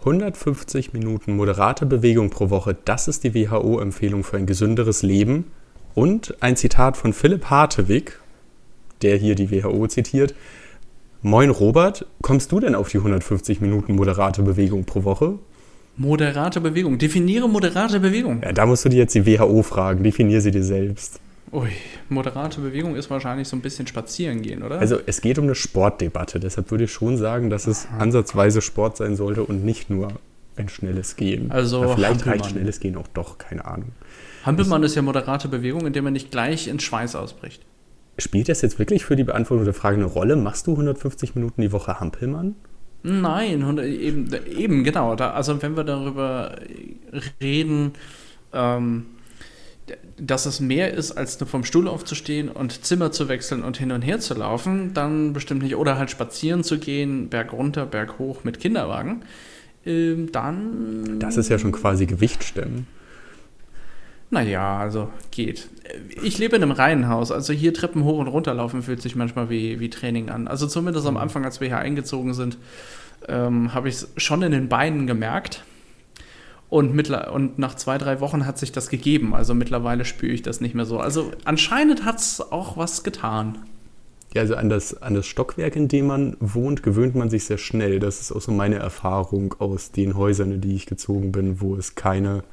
150 Minuten moderate Bewegung pro Woche, das ist die WHO-Empfehlung für ein gesünderes Leben. Und ein Zitat von Philipp Hartewig, der hier die WHO zitiert. Moin Robert, kommst du denn auf die 150 Minuten moderate Bewegung pro Woche? Moderate Bewegung. Definiere moderate Bewegung. Ja, da musst du dir jetzt die WHO fragen. Definiere sie dir selbst. Ui, moderate Bewegung ist wahrscheinlich so ein bisschen spazieren gehen, oder? Also es geht um eine Sportdebatte. Deshalb würde ich schon sagen, dass es Aha. ansatzweise Sport sein sollte und nicht nur ein schnelles Gehen. Also ja, vielleicht reicht schnelles Gehen auch doch, keine Ahnung. Hampelmann ist ja moderate Bewegung, indem man nicht gleich in Schweiß ausbricht. Spielt das jetzt wirklich für die Beantwortung der Frage eine Rolle? Machst du 150 Minuten die Woche Hampelmann? Nein, eben, eben genau. Da, also wenn wir darüber reden, ähm, dass es mehr ist, als nur vom Stuhl aufzustehen und Zimmer zu wechseln und hin und her zu laufen, dann bestimmt nicht. Oder halt spazieren zu gehen, Berg runter, Berg hoch mit Kinderwagen, ähm, dann. Das ist ja schon quasi Gewicht stemmen. Naja, also geht. Ich lebe in einem Reihenhaus, also hier Treppen hoch und runter laufen fühlt sich manchmal wie, wie Training an. Also zumindest am mhm. Anfang, als wir hier eingezogen sind, ähm, habe ich es schon in den Beinen gemerkt. Und, und nach zwei, drei Wochen hat sich das gegeben. Also mittlerweile spüre ich das nicht mehr so. Also anscheinend hat es auch was getan. Ja, also an das, an das Stockwerk, in dem man wohnt, gewöhnt man sich sehr schnell. Das ist auch so meine Erfahrung aus den Häusern, in die ich gezogen bin, wo es keine,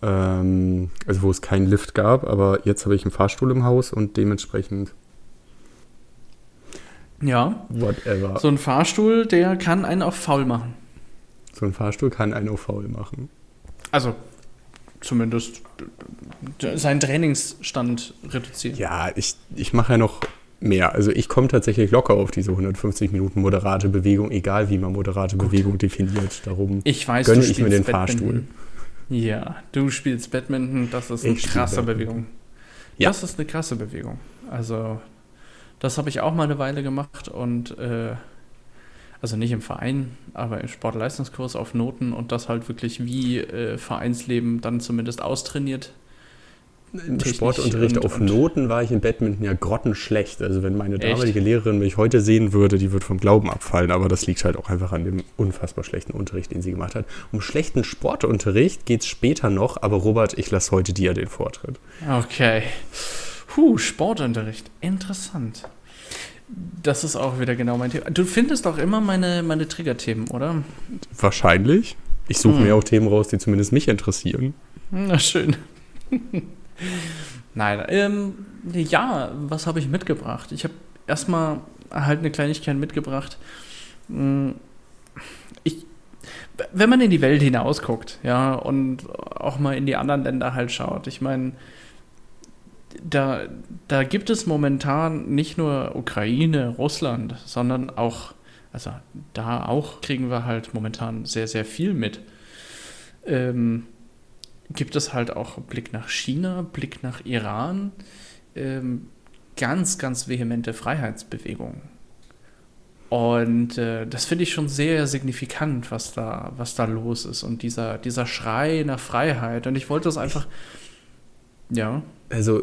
ähm, also wo es keinen Lift gab. Aber jetzt habe ich einen Fahrstuhl im Haus und dementsprechend ja. Whatever. So ein Fahrstuhl, der kann einen auch faul machen. So ein Fahrstuhl kann einen auch faul machen. Also, zumindest seinen Trainingsstand reduzieren. Ja, ich, ich mache ja noch mehr. Also ich komme tatsächlich locker auf diese 150 Minuten moderate Bewegung, egal wie man moderate Gut. Bewegung definiert. Darum ich weiß, gönne ich mir den Badminton. Fahrstuhl. Ja, du spielst Badminton, das ist eine ich krasse Bewegung. Ja. Das ist eine krasse Bewegung. Also, das habe ich auch mal eine Weile gemacht und äh, also nicht im Verein, aber im Sportleistungskurs auf Noten und das halt wirklich wie äh, Vereinsleben dann zumindest austrainiert. Im Sportunterricht und, auf und Noten war ich in Badminton ja grottenschlecht. Also wenn meine damalige Lehrerin mich heute sehen würde, die würde vom Glauben abfallen, aber das liegt halt auch einfach an dem unfassbar schlechten Unterricht, den sie gemacht hat. Um schlechten Sportunterricht geht es später noch, aber Robert, ich lasse heute dir den Vortritt. Okay. Puh, Sportunterricht. Interessant. Das ist auch wieder genau mein Thema. Du findest auch immer meine, meine Trigger-Themen, oder? Wahrscheinlich. Ich suche hm. mir auch Themen raus, die zumindest mich interessieren. Na schön. Nein, ähm, ja, was habe ich mitgebracht? Ich habe erstmal halt eine Kleinigkeit mitgebracht. Hm, ich, wenn man in die Welt hinausguckt, ja, und auch mal in die anderen Länder halt schaut, ich meine, da, da gibt es momentan nicht nur Ukraine, Russland, sondern auch, also da auch kriegen wir halt momentan sehr, sehr viel mit. Ähm, gibt es halt auch Blick nach China, Blick nach Iran, ähm, ganz, ganz vehemente Freiheitsbewegungen. Und äh, das finde ich schon sehr signifikant, was da, was da los ist. Und dieser, dieser Schrei nach Freiheit. Und ich wollte das einfach. Ja. Also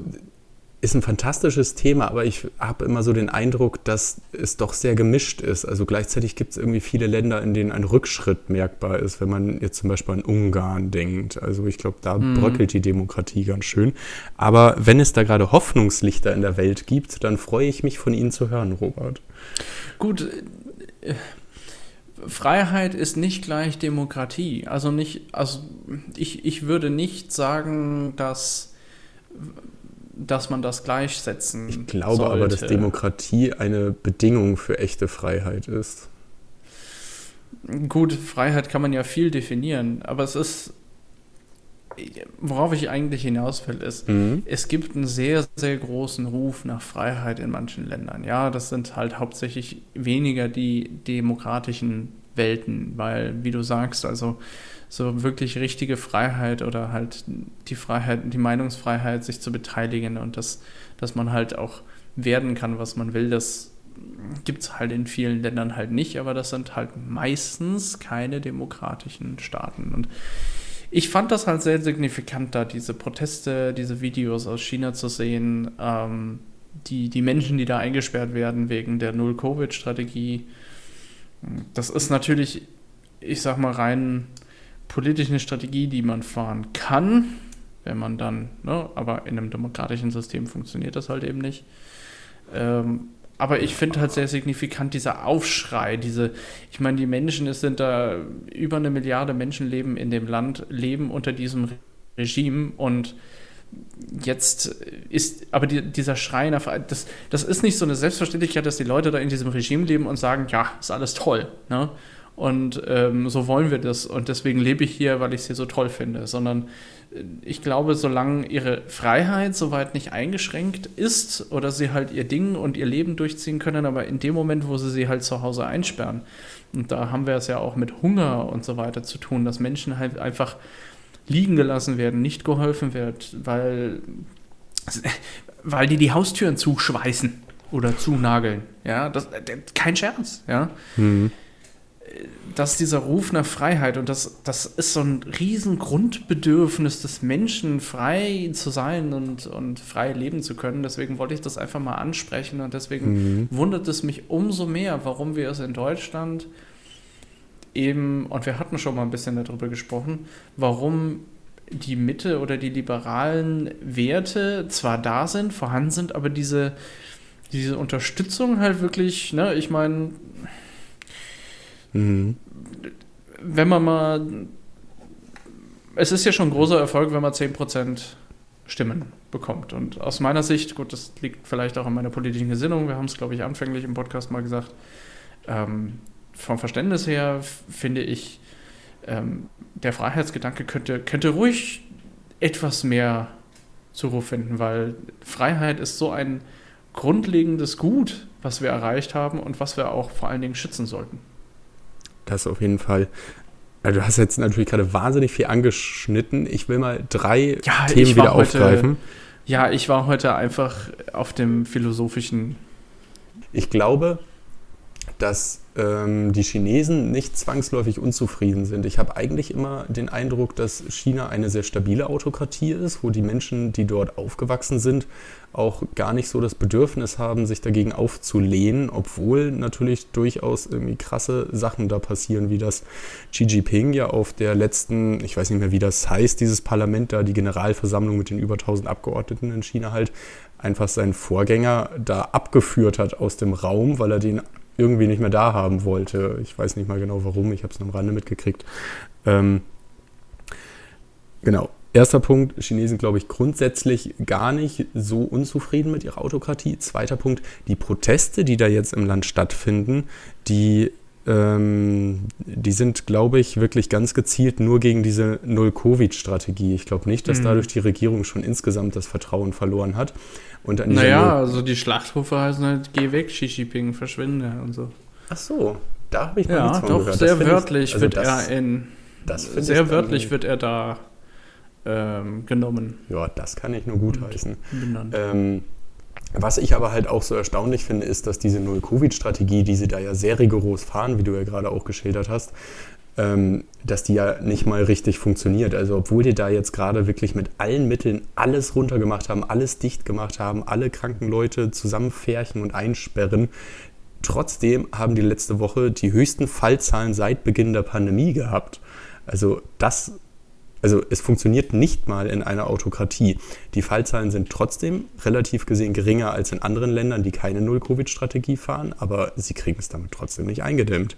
ist ein fantastisches Thema, aber ich habe immer so den Eindruck, dass es doch sehr gemischt ist. Also gleichzeitig gibt es irgendwie viele Länder, in denen ein Rückschritt merkbar ist, wenn man jetzt zum Beispiel an Ungarn denkt. Also ich glaube, da mhm. bröckelt die Demokratie ganz schön. Aber wenn es da gerade Hoffnungslichter in der Welt gibt, dann freue ich mich von Ihnen zu hören, Robert. Gut. Äh, Freiheit ist nicht gleich Demokratie. Also nicht, also ich, ich würde nicht sagen, dass dass man das gleichsetzen Ich glaube sollte. aber, dass Demokratie eine Bedingung für echte Freiheit ist. Gut, Freiheit kann man ja viel definieren, aber es ist, worauf ich eigentlich hinaus will, ist, mhm. es gibt einen sehr, sehr großen Ruf nach Freiheit in manchen Ländern. Ja, das sind halt hauptsächlich weniger die demokratischen Welten, weil, wie du sagst, also so wirklich richtige Freiheit oder halt die Freiheit, die Meinungsfreiheit, sich zu beteiligen und das, dass man halt auch werden kann, was man will, das gibt es halt in vielen Ländern halt nicht, aber das sind halt meistens keine demokratischen Staaten. Und ich fand das halt sehr signifikant, da diese Proteste, diese Videos aus China zu sehen, ähm, die, die Menschen, die da eingesperrt werden wegen der Null-Covid-Strategie. Das ist natürlich ich sag mal, rein politische Strategie, die man fahren kann, wenn man dann, ne, aber in einem demokratischen System funktioniert das halt eben nicht. Ähm, aber ich finde halt sehr signifikant dieser Aufschrei, diese, ich meine, die Menschen, es sind da über eine Milliarde Menschen leben in dem Land, leben unter diesem Regime und jetzt ist, aber die, dieser Schrei nach das, das ist nicht so eine Selbstverständlichkeit, dass die Leute da in diesem Regime leben und sagen, ja, ist alles toll, ne? Und ähm, so wollen wir das und deswegen lebe ich hier, weil ich es hier so toll finde, sondern äh, ich glaube, solange ihre Freiheit soweit nicht eingeschränkt ist oder sie halt ihr Ding und ihr Leben durchziehen können, aber in dem Moment, wo sie sie halt zu Hause einsperren, und da haben wir es ja auch mit Hunger und so weiter zu tun, dass Menschen halt einfach liegen gelassen werden, nicht geholfen wird, weil, weil die die Haustüren zuschweißen oder zunageln. Ja, das, kein Scherz. Ja. Mhm. Dass dieser Ruf nach Freiheit und das, das ist so ein riesen Grundbedürfnis des Menschen, frei zu sein und, und frei leben zu können. Deswegen wollte ich das einfach mal ansprechen und deswegen mhm. wundert es mich umso mehr, warum wir es in Deutschland eben, und wir hatten schon mal ein bisschen darüber gesprochen, warum die Mitte oder die liberalen Werte zwar da sind, vorhanden sind, aber diese, diese Unterstützung halt wirklich, ne, ich meine, mhm. wenn man mal, es ist ja schon ein großer Erfolg, wenn man 10% Stimmen bekommt. Und aus meiner Sicht, gut, das liegt vielleicht auch an meiner politischen Gesinnung, wir haben es, glaube ich, anfänglich im Podcast mal gesagt, ähm, vom Verständnis her finde ich, ähm, der Freiheitsgedanke könnte, könnte ruhig etwas mehr Zuruf finden, weil Freiheit ist so ein grundlegendes Gut, was wir erreicht haben und was wir auch vor allen Dingen schützen sollten. Das auf jeden Fall. Also du hast jetzt natürlich gerade wahnsinnig viel angeschnitten. Ich will mal drei ja, Themen wieder heute, aufgreifen. Ja, ich war heute einfach auf dem philosophischen. Ich glaube, dass ähm, die Chinesen nicht zwangsläufig unzufrieden sind. Ich habe eigentlich immer den Eindruck, dass China eine sehr stabile Autokratie ist, wo die Menschen, die dort aufgewachsen sind, auch gar nicht so das Bedürfnis haben, sich dagegen aufzulehnen, obwohl natürlich durchaus irgendwie krasse Sachen da passieren, wie das Xi Jinping ja auf der letzten, ich weiß nicht mehr, wie das heißt, dieses Parlament da, die Generalversammlung mit den über 1000 Abgeordneten in China halt, einfach seinen Vorgänger da abgeführt hat aus dem Raum, weil er den irgendwie nicht mehr da haben wollte. Ich weiß nicht mal genau warum, ich habe es am Rande mitgekriegt. Ähm, genau. Erster Punkt, Chinesen, glaube ich, grundsätzlich gar nicht so unzufrieden mit ihrer Autokratie. Zweiter Punkt, die Proteste, die da jetzt im Land stattfinden, die, ähm, die sind, glaube ich, wirklich ganz gezielt nur gegen diese Null-Covid-Strategie. Ich glaube nicht, dass mhm. dadurch die Regierung schon insgesamt das Vertrauen verloren hat. Und an naja, also die Schlachtrufe heißen halt, geh weg, Xi Jinping, verschwinde und so. Ach so, da habe ich mal ja, nichts von doch, gehört. sehr wörtlich ich, also wird das, er in, sehr wörtlich wird er da ähm, genommen. Ja, das kann ich nur gut heißen. Ähm, was ich aber halt auch so erstaunlich finde, ist, dass diese Null-Covid-Strategie, die sie da ja sehr rigoros fahren, wie du ja gerade auch geschildert hast, ähm, dass die ja nicht mal richtig funktioniert. Also obwohl die da jetzt gerade wirklich mit allen Mitteln alles runtergemacht haben, alles dicht gemacht haben, alle kranken Leute zusammenfärchen und einsperren, trotzdem haben die letzte Woche die höchsten Fallzahlen seit Beginn der Pandemie gehabt. Also das also es funktioniert nicht mal in einer Autokratie. Die Fallzahlen sind trotzdem relativ gesehen geringer als in anderen Ländern, die keine Null-Covid-Strategie fahren, aber sie kriegen es damit trotzdem nicht eingedämmt.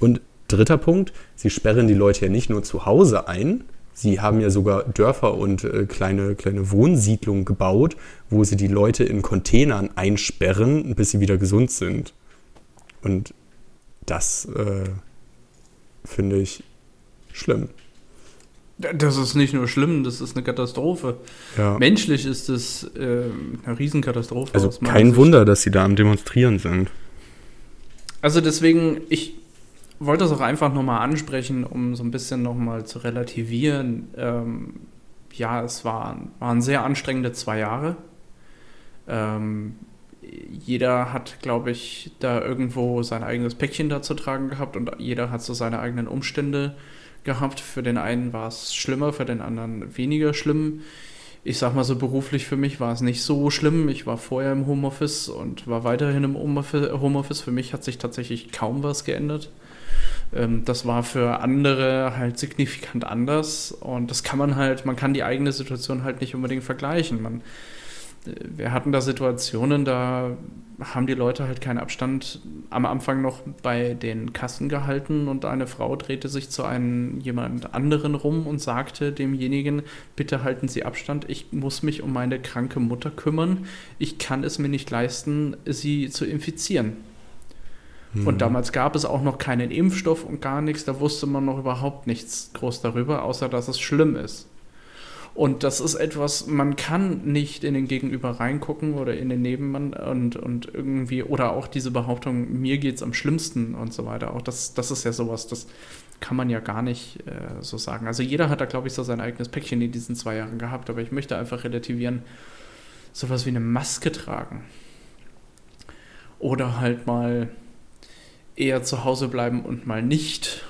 Und Dritter Punkt, sie sperren die Leute ja nicht nur zu Hause ein, sie haben ja sogar Dörfer und äh, kleine, kleine Wohnsiedlungen gebaut, wo sie die Leute in Containern einsperren, bis sie wieder gesund sind. Und das äh, finde ich schlimm. Das ist nicht nur schlimm, das ist eine Katastrophe. Ja. Menschlich ist es äh, eine Riesenkatastrophe. Also kein Sicht. Wunder, dass sie da am Demonstrieren sind. Also deswegen, ich, wollte es auch einfach nochmal ansprechen, um so ein bisschen nochmal zu relativieren. Ähm, ja, es waren, waren sehr anstrengende zwei Jahre. Ähm, jeder hat, glaube ich, da irgendwo sein eigenes Päckchen da zu tragen gehabt und jeder hat so seine eigenen Umstände gehabt. Für den einen war es schlimmer, für den anderen weniger schlimm. Ich sag mal so, beruflich für mich war es nicht so schlimm. Ich war vorher im Homeoffice und war weiterhin im Homeoffice. Für mich hat sich tatsächlich kaum was geändert. Ähm, das war für andere halt signifikant anders und das kann man halt, man kann die eigene Situation halt nicht unbedingt vergleichen. Man, wir hatten da Situationen, da haben die Leute halt keinen Abstand am Anfang noch bei den Kassen gehalten und eine Frau drehte sich zu einem jemand anderen rum und sagte demjenigen, bitte halten Sie Abstand, ich muss mich um meine kranke Mutter kümmern, ich kann es mir nicht leisten, sie zu infizieren. Mhm. Und damals gab es auch noch keinen Impfstoff und gar nichts, da wusste man noch überhaupt nichts groß darüber, außer dass es schlimm ist. Und das ist etwas, man kann nicht in den Gegenüber reingucken oder in den Nebenmann und, und irgendwie, oder auch diese Behauptung, mir geht es am schlimmsten und so weiter. Auch das, das ist ja sowas, das kann man ja gar nicht äh, so sagen. Also jeder hat da, glaube ich, so sein eigenes Päckchen in diesen zwei Jahren gehabt, aber ich möchte einfach relativieren, sowas wie eine Maske tragen. Oder halt mal eher zu Hause bleiben und mal nicht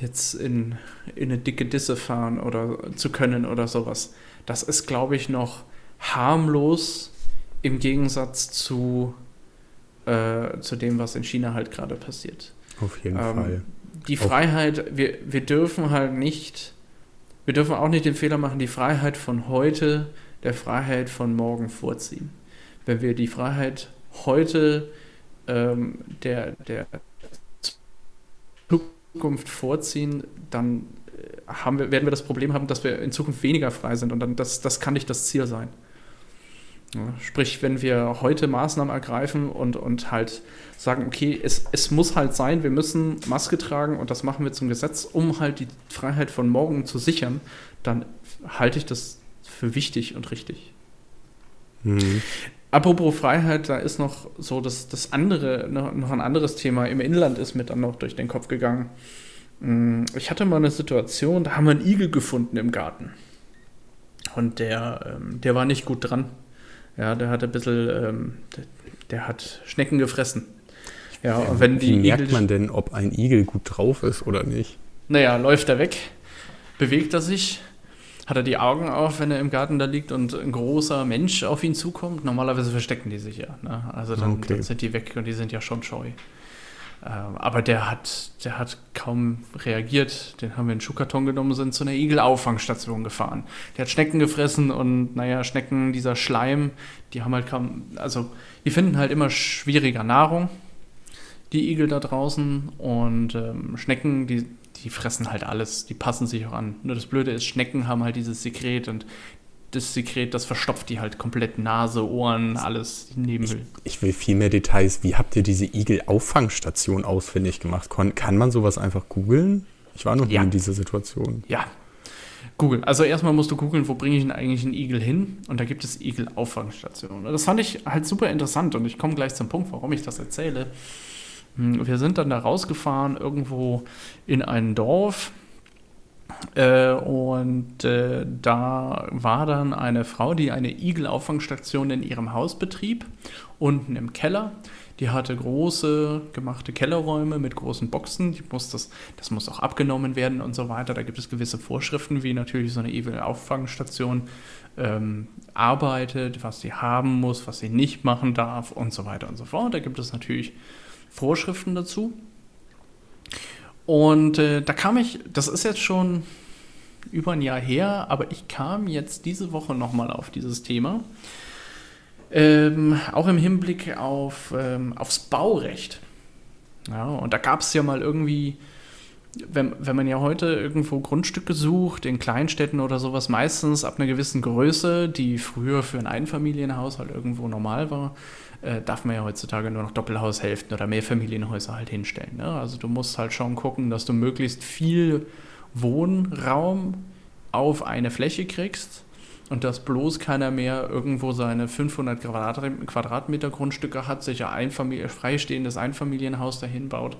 jetzt in, in eine dicke Disse fahren oder zu können oder sowas. Das ist, glaube ich, noch harmlos im Gegensatz zu, äh, zu dem, was in China halt gerade passiert. Auf jeden ähm, Fall. Die Freiheit, wir, wir dürfen halt nicht, wir dürfen auch nicht den Fehler machen, die Freiheit von heute der Freiheit von morgen vorziehen. Wenn wir die Freiheit heute ähm, der, der Zukunft vorziehen, dann äh, haben wir, werden wir das Problem haben, dass wir in Zukunft weniger frei sind und dann das, das kann nicht das Ziel sein. Ja, sprich, wenn wir heute Maßnahmen ergreifen und, und halt sagen, okay, es, es muss halt sein, wir müssen Maske tragen und das machen wir zum Gesetz, um halt die Freiheit von morgen zu sichern, dann halte ich das für wichtig und richtig. Mhm. Apropos Freiheit, da ist noch so das, das andere, noch ein anderes Thema im Inland ist mir dann noch durch den Kopf gegangen. Mm, ich hatte mal eine Situation, da haben wir einen Igel gefunden im Garten. Und der, ähm, der war nicht gut dran. Ja, der hat ein bisschen, ähm, der, der, hat Schnecken gefressen. Ja, und wenn die Wie merkt Igel, man denn, ob ein Igel gut drauf ist oder nicht? Naja, läuft er weg, bewegt er sich, hat er die Augen auf, wenn er im Garten da liegt und ein großer Mensch auf ihn zukommt. Normalerweise verstecken die sich ja. Ne? Also dann, okay. dann, sind die weg und die sind ja schon scheu. Ähm, aber der hat, der hat kaum reagiert. Den haben wir in den Schuhkarton genommen und sind zu einer Igelauffangstation gefahren. Der hat Schnecken gefressen und naja, Schnecken, dieser Schleim, die haben halt kaum, also die finden halt immer schwieriger Nahrung, die Igel da draußen. Und ähm, Schnecken, die die fressen halt alles, die passen sich auch an. Nur das Blöde ist, Schnecken haben halt dieses Sekret und das Sekret, das verstopft die halt komplett Nase, Ohren, alles Nebenhöhlen. Ich, ich, will viel mehr Details. Wie habt ihr diese Igel-Auffangstation ausfindig gemacht? Kon kann man sowas einfach googeln? Ich war noch nie ja. in dieser Situation. Ja. Google. Also erstmal musst du googeln, wo bringe ich denn eigentlich einen Igel hin? Und da gibt es Igel-Auffangstationen. Das fand ich halt super interessant und ich komme gleich zum Punkt, warum ich das erzähle. Hm, wir sind dann da rausgefahren, irgendwo in ein Dorf. Äh, und äh, da war dann eine Frau, die eine Igelauffangstation in ihrem Haus betrieb, unten im Keller. Die hatte große gemachte Kellerräume mit großen Boxen. Die muss das, das muss auch abgenommen werden und so weiter. Da gibt es gewisse Vorschriften, wie natürlich so eine Igelauffangstation ähm, arbeitet, was sie haben muss, was sie nicht machen darf und so weiter und so fort. Da gibt es natürlich Vorschriften dazu. Und äh, da kam ich, das ist jetzt schon über ein Jahr her, aber ich kam jetzt diese Woche nochmal auf dieses Thema. Ähm, auch im Hinblick auf, ähm, aufs Baurecht. Ja, und da gab es ja mal irgendwie, wenn, wenn man ja heute irgendwo Grundstücke sucht, in Kleinstädten oder sowas, meistens ab einer gewissen Größe, die früher für ein Einfamilienhaushalt irgendwo normal war, äh, darf man ja heutzutage nur noch Doppelhaushälften oder Mehrfamilienhäuser halt hinstellen. Ne? Also du musst halt schon gucken, dass du möglichst viel Wohnraum auf eine Fläche kriegst und dass bloß keiner mehr irgendwo seine 500 Quadratmeter Grundstücke hat, sich ein Familie, freistehendes Einfamilienhaus dahin baut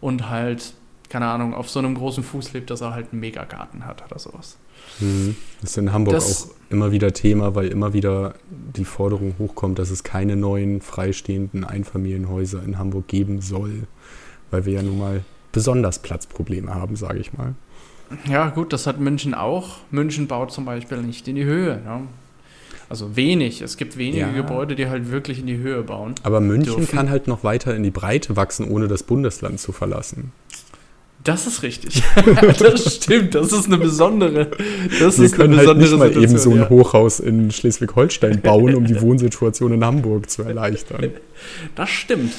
und halt, keine Ahnung, auf so einem großen Fuß lebt, dass er halt einen Megagarten hat oder sowas. Mhm. Das ist in Hamburg das, auch immer wieder Thema, weil immer wieder die Forderung hochkommt, dass es keine neuen freistehenden Einfamilienhäuser in Hamburg geben soll, weil wir ja nun mal besonders Platzprobleme haben, sage ich mal. Ja, gut, das hat München auch. München baut zum Beispiel nicht in die Höhe. Ne? Also wenig. Es gibt wenige Ja. Gebäude, die halt wirklich in die Höhe bauen. Aber München dürfen. kann halt noch weiter in die Breite wachsen, ohne das Bundesland zu verlassen. Das ist richtig. das stimmt. Das ist eine besondere. Das Wir ist können eine halt nicht mal eben so ein ja. Hochhaus in Schleswig-Holstein bauen, um die Wohnsituation in Hamburg zu erleichtern. Das stimmt.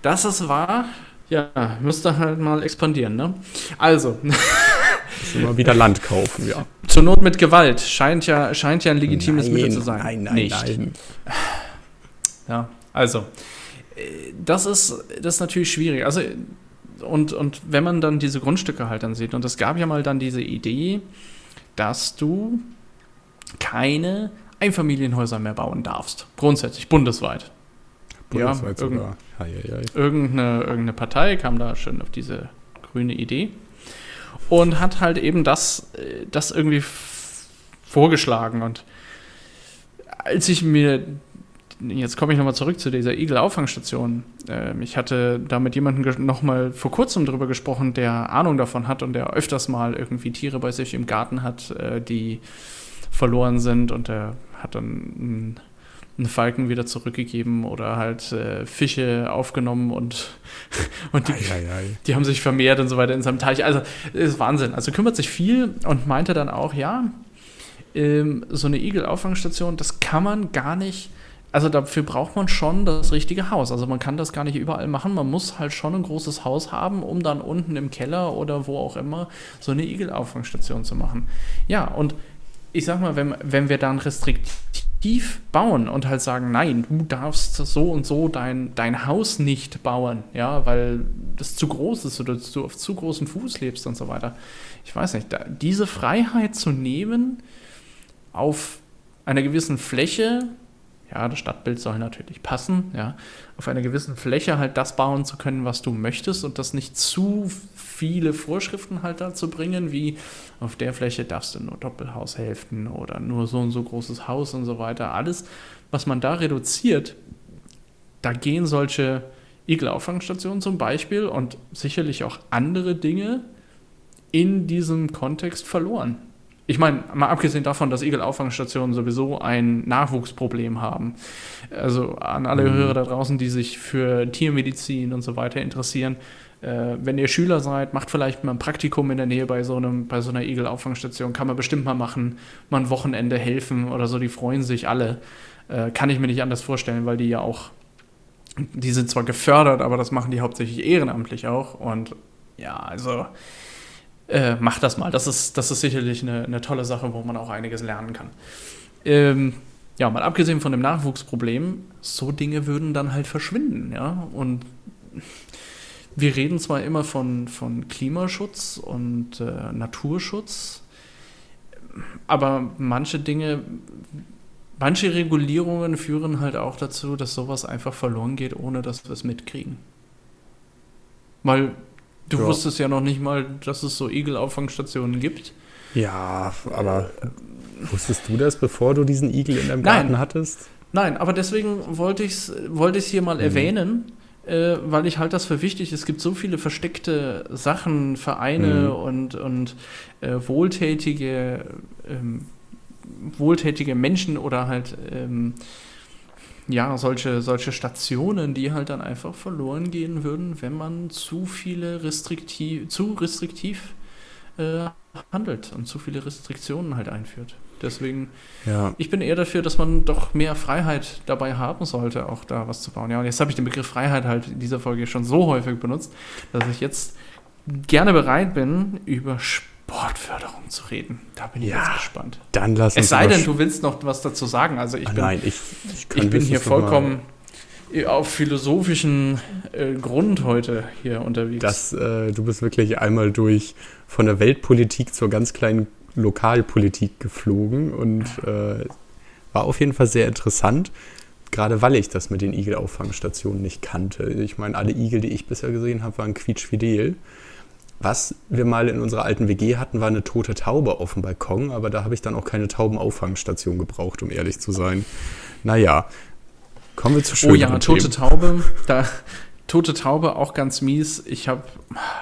Das ist wahr. Ja, müsste halt mal expandieren, ne? Also, Müssen wir wieder Land kaufen, ja. zur Not mit Gewalt scheint ja, scheint ja ein legitimes Mittel zu sein. Nein, nein, Nicht. nein. Ja, also, äh, das ist, das ist natürlich schwierig. Also, und, und wenn man dann diese Grundstücke halt dann sieht, und es gab ja mal dann diese Idee, dass du keine Einfamilienhäuser mehr bauen darfst. Grundsätzlich, bundesweit. Bundesweit Ja, irgend- sogar. Hei, hei, hei. irgendeine, irgendeine Partei kam da schön auf diese grüne Idee und hat halt eben das, äh, das irgendwie vorgeschlagen. Und als ich mir, jetzt komme ich nochmal zurück zu dieser Igel-Auffangstation, ähm, ich hatte da mit jemandem nochmal vor kurzem drüber gesprochen, der Ahnung davon hat und der öfters mal irgendwie Tiere bei sich im Garten hat, äh, die verloren sind und der hat dann einen, Falken wieder zurückgegeben oder halt äh, Fische aufgenommen und, und die, Ei, ei, ei. die haben sich vermehrt und so weiter in seinem Teich. Also, ist Wahnsinn. Also kümmert sich viel und meinte dann auch, ja, ähm, so eine Igel-Auffangstation, das kann man gar nicht, also dafür braucht man schon das richtige Haus. Also man kann das gar nicht überall machen. Man muss halt schon ein großes Haus haben, um dann unten im Keller oder wo auch immer so eine Igel-Auffangstation zu machen. Ja, und ich sag mal, wenn, wenn wir dann restriktiv bauen und halt sagen, nein, du darfst so und so dein, dein Haus nicht bauen, ja, weil das zu groß ist oder du auf zu großem Fuß lebst und so weiter. Ich weiß nicht, da, diese Freiheit zu nehmen auf einer gewissen Fläche, ja, das Stadtbild soll natürlich passen, ja, auf einer gewissen Fläche halt das bauen zu können, was du möchtest und das nicht zu viele Vorschriften halt dazu bringen, wie auf der Fläche darfst du nur Doppelhaushälften oder nur so und so großes Haus und so weiter. Alles, was man da reduziert, da gehen solche Igel-Auffangstationen zum Beispiel und sicherlich auch andere Dinge in diesem Kontext verloren. Ich meine, mal abgesehen davon, dass Igel-Auffangstationen sowieso ein Nachwuchsproblem haben. Also an alle Mhm. Hörer da draußen, die sich für Tiermedizin und so weiter interessieren, äh, wenn ihr Schüler seid, macht vielleicht mal ein Praktikum in der Nähe bei so, einem, bei so einer Igel-Auffangstation. Kann man bestimmt mal machen, mal ein Wochenende helfen oder so. Die freuen sich alle. Äh, kann ich mir nicht anders vorstellen, weil die ja auch, die sind zwar gefördert, aber das machen die hauptsächlich ehrenamtlich auch. Und ja, also äh, macht das mal. Das ist, das ist sicherlich eine, eine tolle Sache, wo man auch einiges lernen kann. Ähm, ja, mal abgesehen von dem Nachwuchsproblem, so Dinge würden dann halt verschwinden, ja. Und wir reden zwar immer von, von Klimaschutz und äh, Naturschutz, aber manche Dinge, manche Regulierungen führen halt auch dazu, dass sowas einfach verloren geht, ohne dass wir es mitkriegen. Weil du Ja. wusstest ja noch nicht mal, dass es so Igel-Auffangstationen gibt. Ja, aber wusstest du das, bevor du diesen Igel in deinem Nein. Garten hattest? Nein, aber deswegen wollte ich es wollte ich's hier mal Mhm. erwähnen, äh, weil ich halt das für wichtig. Es gibt so viele versteckte Sachen, Vereine Mhm. und, und äh, wohltätige, ähm, wohltätige Menschen oder halt ähm, ja, solche, solche Stationen, die halt dann einfach verloren gehen würden, wenn man zu viele restriktiv, zu restriktiv äh, handelt und zu viele Restriktionen halt einführt. Deswegen Ja. ich bin eher dafür, dass man doch mehr Freiheit dabei haben sollte, auch da was zu bauen. Ja, und jetzt habe ich den Begriff Freiheit halt in dieser Folge schon so häufig benutzt, dass ich jetzt gerne bereit bin, über Sportförderung zu reden. Da bin ich Ja. jetzt gespannt. Dann lass uns Es sei denn, du willst noch was dazu sagen. Also ich Ah, bin, Nein, ich, ich, ich bin hier vollkommen auf philosophischen äh, Grund heute hier unterwegs. Das, äh, du bist wirklich einmal durch von der Weltpolitik zur ganz kleinen Lokalpolitik geflogen und äh, war auf jeden Fall sehr interessant, gerade weil ich das mit den Igel-Auffangstationen nicht kannte. Ich meine, alle Igel, die ich bisher gesehen habe, waren quietschfidel. Was wir mal in unserer alten WG hatten, war eine tote Taube auf dem Balkon, aber da habe ich dann auch keine Taubenauffangstation gebraucht, um ehrlich zu sein. Naja, kommen wir zu Oh schöneren ja, tote Themen. Taube. Da, tote Taube auch ganz mies. Ich habe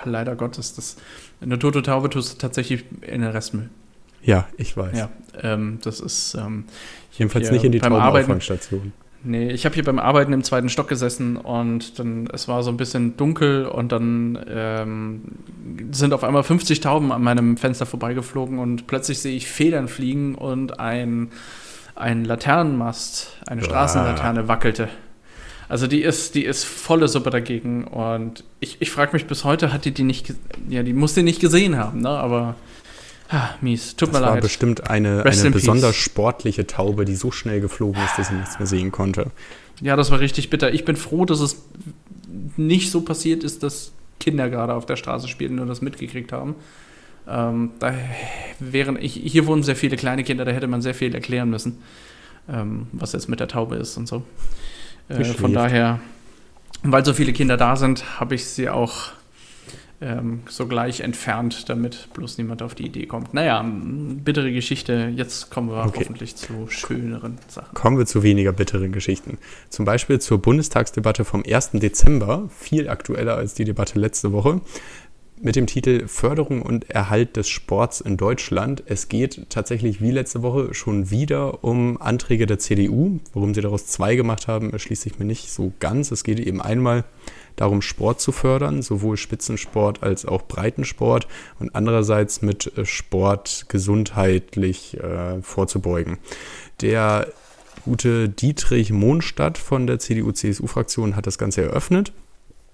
leider Gottes das. Eine tote Taube tust du tatsächlich in den Restmüll. Ja, ich weiß. Ja, ähm, das ist ähm, jedenfalls nicht in die Taubenauffangstation. Nee, ich habe hier beim Arbeiten im zweiten Stock gesessen und dann, es war so ein bisschen dunkel und dann ähm, sind auf einmal 50 Tauben an meinem Fenster vorbeigeflogen und plötzlich sehe ich Federn fliegen und ein, ein Laternenmast, eine Straßenlaterne wackelte. Also die ist, die ist volle Suppe dagegen und ich, ich frage mich bis heute, hat die die nicht, ja, die muss die nicht gesehen haben, ne, aber Ah, mies, tut das mir leid. Das war bestimmt eine, eine besonders peace. sportliche Taube, die so schnell geflogen ist, dass sie nichts mehr sehen konnte. Ja, das war richtig bitter. Ich bin froh, dass es nicht so passiert ist, dass Kinder gerade auf der Straße spielten und das mitgekriegt haben. Ähm, da wären, ich, hier wohnen sehr viele kleine Kinder, da hätte man sehr viel erklären müssen, ähm, was jetzt mit der Taube ist und so. Äh, von daher, weil so viele Kinder da sind, habe ich sie auch ähm, sogleich entfernt, damit bloß niemand auf die Idee kommt. Naja, bittere Geschichte. Jetzt kommen wir okay. hoffentlich zu schöneren Sachen. Kommen wir zu weniger bitteren Geschichten. Zum Beispiel zur Bundestagsdebatte vom 1. Dezember, viel aktueller als die Debatte letzte Woche mit dem Titel Förderung und Erhalt des Sports in Deutschland. Es geht tatsächlich wie letzte Woche schon wieder um Anträge der CDU. Warum sie daraus zwei gemacht haben, erschließt sich mir nicht so ganz. Es geht eben einmal darum, Sport zu fördern, sowohl Spitzensport als auch Breitensport und andererseits mit äh, Sport gesundheitlich äh, vorzubeugen. Der gute Dietrich Mohnstadt von der CDU-CSU-Fraktion hat das Ganze eröffnet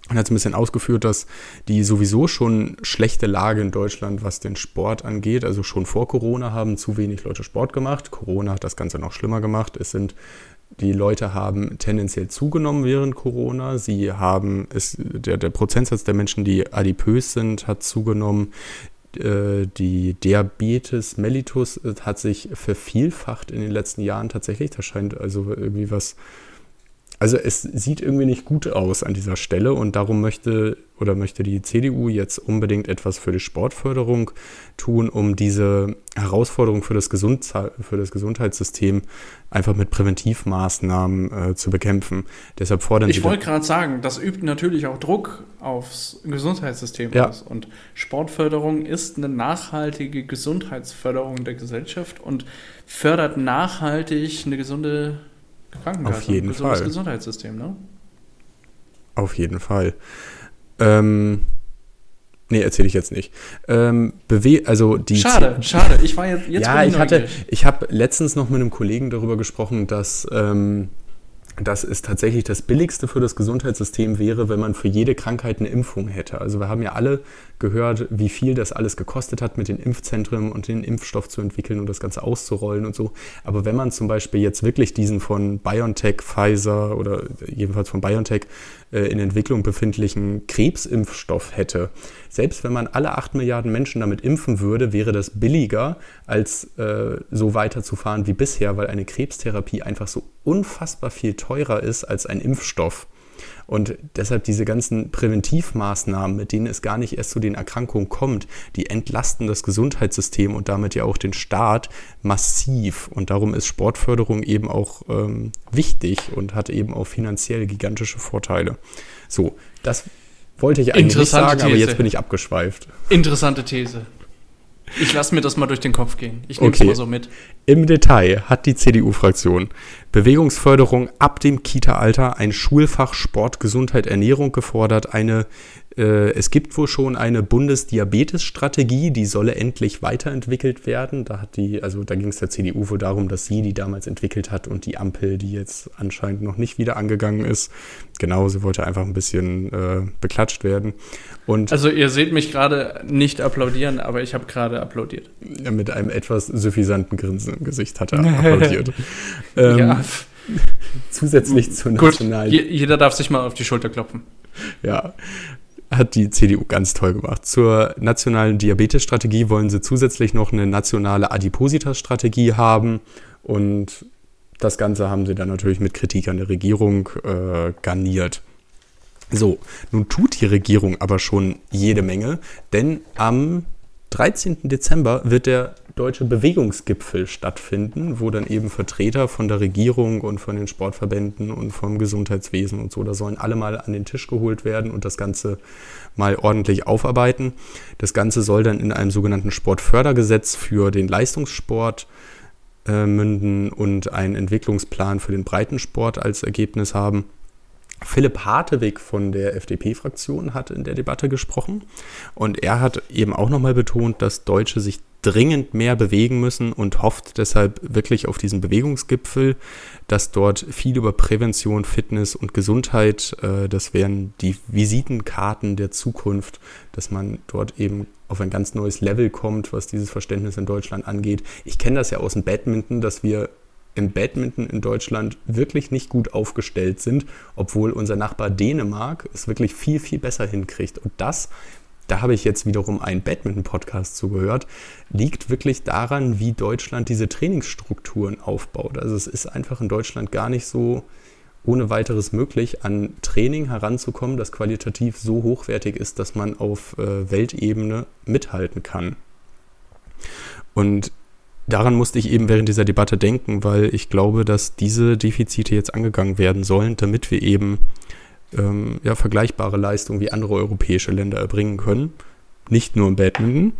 und hat ein bisschen ausgeführt, dass die sowieso schon schlechte Lage in Deutschland, was den Sport angeht, also schon vor Corona haben zu wenig Leute Sport gemacht. Corona hat das Ganze noch schlimmer gemacht. Es sind die Leute haben tendenziell zugenommen während Corona. Sie haben es, der, der Prozentsatz der Menschen, die adipös sind, hat zugenommen. Äh, die Diabetes mellitus äh, hat sich vervielfacht in den letzten Jahren tatsächlich. Da scheint also irgendwie was also es sieht irgendwie nicht gut aus an dieser Stelle und darum möchte oder möchte die CDU jetzt unbedingt etwas für die Sportförderung tun, um diese Herausforderung für das, Gesund für das Gesundheitssystem einfach mit Präventivmaßnahmen äh, zu bekämpfen. Deshalb fordern ich wollte gerade sagen, das übt natürlich auch Druck aufs Gesundheitssystem ja. aus. Und Sportförderung ist eine nachhaltige Gesundheitsförderung der Gesellschaft und fördert nachhaltig eine gesunde Krankenkasse. Auf jeden Fall. Das Gesundheitssystem, ne? Auf jeden Fall. Ähm, nee, erzähle ich jetzt nicht. Ähm, bewe also die schade, schade. Ich war jetzt, jetzt Ja, ich hatte, ich habe letztens noch mit einem Kollegen darüber gesprochen, dass ähm, dass es tatsächlich das Billigste für das Gesundheitssystem wäre, wenn man für jede Krankheit eine Impfung hätte. Also wir haben ja alle gehört, wie viel das alles gekostet hat, mit den Impfzentren und den Impfstoff zu entwickeln und das Ganze auszurollen und so. Aber wenn man zum Beispiel jetzt wirklich diesen von BioNTech, Pfizer oder jedenfalls von BioNTech in Entwicklung befindlichen Krebsimpfstoff hätte, selbst wenn man alle 8 Milliarden Menschen damit impfen würde, wäre das billiger, als äh, so weiterzufahren wie bisher, weil eine Krebstherapie einfach so unfassbar viel teurer ist als ein Impfstoff. Und deshalb diese ganzen Präventivmaßnahmen, mit denen es gar nicht erst zu den Erkrankungen kommt, die entlasten das Gesundheitssystem und damit ja auch den Staat massiv. Und darum ist Sportförderung eben auch ähm, wichtig und hat eben auch finanziell gigantische Vorteile. So, das wollte ich eigentlich nicht sagen, These. aber jetzt bin ich abgeschweift. Interessante These. Ich lasse mir das mal durch den Kopf gehen. Ich nehme es okay. mal so mit. Im Detail hat die CDU-Fraktion Bewegungsförderung ab dem Kita-Alter, ein Schulfach Sport, Gesundheit, Ernährung gefordert, eine es gibt wohl schon eine Bundesdiabetes-Strategie, die solle endlich weiterentwickelt werden. Da hat die, also da ging es der CDU wohl darum, dass sie die damals entwickelt hat und die Ampel, die jetzt anscheinend noch nicht wieder angegangen ist. Genau, sie wollte einfach ein bisschen äh, beklatscht werden. Und also ihr seht mich gerade nicht applaudieren, aber ich habe gerade applaudiert. Mit einem etwas suffisanten Grinsen im Gesicht hat er applaudiert. ähm, ja. Zusätzlich zur nationalen. Gut, jeder darf sich mal auf die Schulter klopfen. Ja, hat die CDU ganz toll gemacht. Zur nationalen Diabetesstrategie wollen sie zusätzlich noch eine nationale Adipositas-Strategie haben und das Ganze haben sie dann natürlich mit Kritik an der Regierung äh, garniert. So, nun tut die Regierung aber schon jede Menge, denn am 13. Dezember wird der Deutsche Bewegungsgipfel stattfinden, wo dann eben Vertreter von der Regierung und von den Sportverbänden und vom Gesundheitswesen und so, da sollen alle mal an den Tisch geholt werden und das Ganze mal ordentlich aufarbeiten. Das Ganze soll dann in einem sogenannten Sportfördergesetz für den Leistungssport äh, münden und einen Entwicklungsplan für den Breitensport als Ergebnis haben. Philipp Hartewig von der FDP-Fraktion hat in der Debatte gesprochen und er hat eben auch nochmal betont, dass Deutsche sich dringend mehr bewegen müssen und hofft deshalb wirklich auf diesen Bewegungsgipfel, dass dort viel über Prävention, Fitness und Gesundheit, äh, das wären die Visitenkarten der Zukunft, dass man dort eben auf ein ganz neues Level kommt, was dieses Verständnis in Deutschland angeht. Ich kenne das ja aus dem Badminton, dass wir im Badminton in Deutschland wirklich nicht gut aufgestellt sind, obwohl unser Nachbar Dänemark es wirklich viel, viel besser hinkriegt. Und das, da habe ich jetzt wiederum einen Badminton-Podcast zugehört, liegt wirklich daran, wie Deutschland diese Trainingsstrukturen aufbaut. Also es ist einfach in Deutschland gar nicht so ohne weiteres möglich, an Training heranzukommen, das qualitativ so hochwertig ist, dass man auf äh, Weltebene mithalten kann. Und daran musste ich eben während dieser Debatte denken, weil ich glaube, dass diese Defizite jetzt angegangen werden sollen, damit wir eben ähm, ja, vergleichbare Leistungen wie andere europäische Länder erbringen können. Nicht nur im Badminton.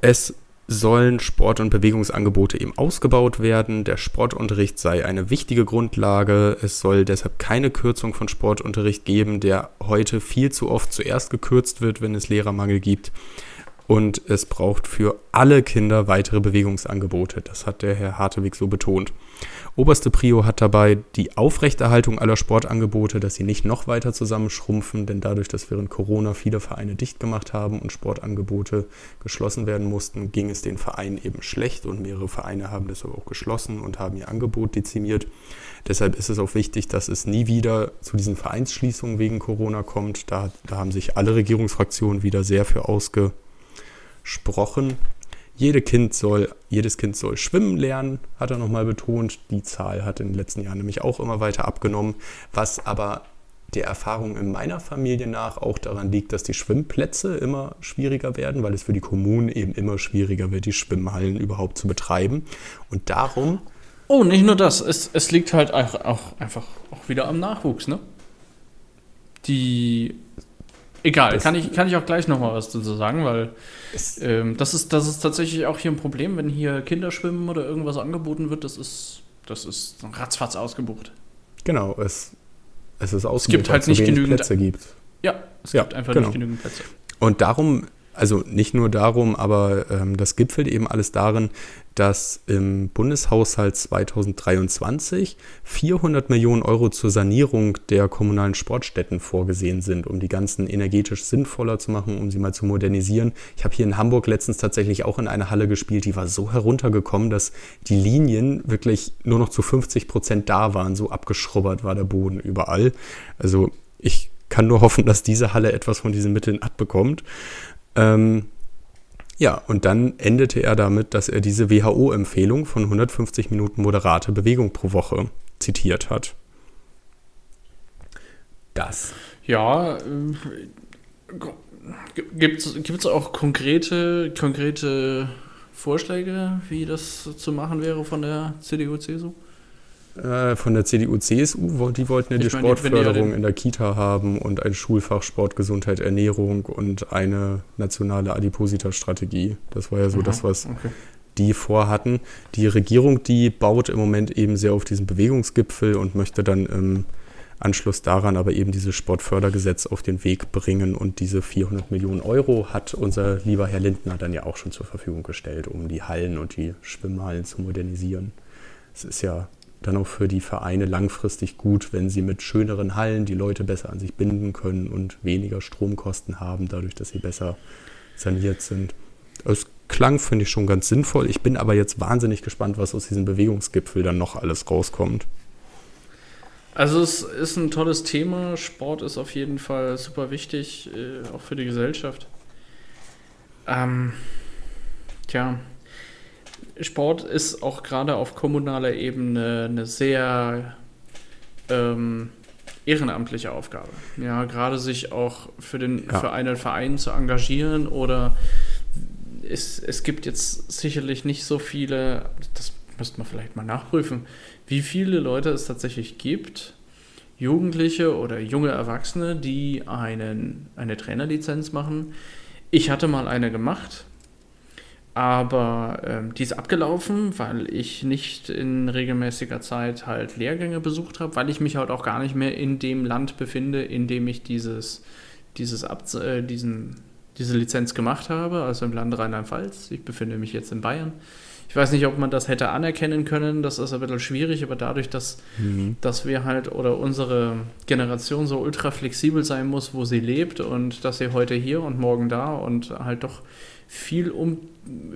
Es sollen Sport- und Bewegungsangebote eben ausgebaut werden. Der Sportunterricht sei eine wichtige Grundlage. Es soll deshalb keine Kürzung von Sportunterricht geben, der heute viel zu oft zuerst gekürzt wird, wenn es Lehrermangel gibt und es braucht für alle Kinder weitere Bewegungsangebote. Das hat der Herr Hartewig so betont. Oberste Prio hat dabei die Aufrechterhaltung aller Sportangebote, dass sie nicht noch weiter zusammenschrumpfen, denn dadurch, dass während Corona viele Vereine dicht gemacht haben und Sportangebote geschlossen werden mussten, ging es den Vereinen eben schlecht und mehrere Vereine haben deshalb auch geschlossen und haben ihr Angebot dezimiert. Deshalb ist es auch wichtig, dass es nie wieder zu diesen Vereinsschließungen wegen Corona kommt. Da, da haben sich alle Regierungsfraktionen wieder sehr für ausge gesprochen. Jede kind soll, jedes Kind soll schwimmen lernen, hat er nochmal betont. Die Zahl hat in den letzten Jahren nämlich auch immer weiter abgenommen, was aber der Erfahrung in meiner Familie nach auch daran liegt, dass die Schwimmplätze immer schwieriger werden, weil es für die Kommunen eben immer schwieriger wird, die Schwimmhallen überhaupt zu betreiben. Und darum. Oh, nicht nur das, es, es liegt halt auch, einfach auch wieder am Nachwuchs, ne? Die Egal, kann ich, kann ich auch gleich nochmal was dazu sagen, weil ähm, das, ist, das ist tatsächlich auch hier ein Problem, wenn hier Kinderschwimmen oder irgendwas angeboten wird, das ist, das ist ratzfatz ausgebucht. Genau, es, es ist ausgebucht, es gibt halt nicht genügend Plätze gibt. Ja, es ja, gibt einfach genau. nicht genügend Plätze. Und darum also nicht nur darum, aber ähm, das gipfelt eben alles darin, dass im Bundeshaushalt 2023 400 Millionen Euro zur Sanierung der kommunalen Sportstätten vorgesehen sind, um die ganzen energetisch sinnvoller zu machen, um sie mal zu modernisieren. Ich habe hier in Hamburg letztens tatsächlich auch in einer Halle gespielt, die war so heruntergekommen, dass die Linien wirklich nur noch zu 50 Prozent da waren. So abgeschrubbert war der Boden überall. Also ich kann nur hoffen, dass diese Halle etwas von diesen Mitteln abbekommt. Ähm, ja, und dann endete er damit, dass er diese WHO-Empfehlung von 150 Minuten moderate Bewegung pro Woche zitiert hat. Das. Ja, äh, gibt es auch konkrete, konkrete Vorschläge, wie das zu machen wäre von der CDU-CSU? Äh, von der CDU, CSU, die wollten ja die meine, Sportförderung in der Kita haben und ein Schulfach Sport, Gesundheit, Ernährung und eine nationale Adipositas-Strategie. Das war ja so Aha, das, was okay. die vorhatten. Die Regierung, die baut im Moment eben sehr auf diesen Bewegungsgipfel und möchte dann im Anschluss daran aber eben dieses Sportfördergesetz auf den Weg bringen und diese 400 Millionen Euro hat unser lieber Herr Lindner dann ja auch schon zur Verfügung gestellt, um die Hallen und die Schwimmhallen zu modernisieren. Es ist ja dann auch für die Vereine langfristig gut, wenn sie mit schöneren Hallen die Leute besser an sich binden können und weniger Stromkosten haben, dadurch, dass sie besser saniert sind. Das klang, finde ich, schon ganz sinnvoll. Ich bin aber jetzt wahnsinnig gespannt, was aus diesem Bewegungsgipfel dann noch alles rauskommt. Also es ist ein tolles Thema. Sport ist auf jeden Fall super wichtig, äh, auch für die Gesellschaft. Ähm, tja, Sport ist auch gerade auf kommunaler Ebene eine sehr ähm, ehrenamtliche Aufgabe. Ja, gerade sich auch für, den, ja. für einen Verein zu engagieren oder es, es gibt jetzt sicherlich nicht so viele, das müsste man vielleicht mal nachprüfen, wie viele Leute es tatsächlich gibt, Jugendliche oder junge Erwachsene, die einen, eine Trainerlizenz machen. Ich hatte mal eine gemacht, aber ähm, die ist abgelaufen, weil ich nicht in regelmäßiger Zeit halt Lehrgänge besucht habe, weil ich mich halt auch gar nicht mehr in dem Land befinde, in dem ich dieses, dieses Ab äh, diesen, diese Lizenz gemacht habe, also im Land Rheinland-Pfalz. Ich befinde mich jetzt in Bayern. Ich weiß nicht, ob man das hätte anerkennen können, das ist ein bisschen schwierig, aber dadurch, dass, mhm. dass wir halt oder unsere Generation so ultra flexibel sein muss, wo sie lebt und dass sie heute hier und morgen da und halt doch viel, um,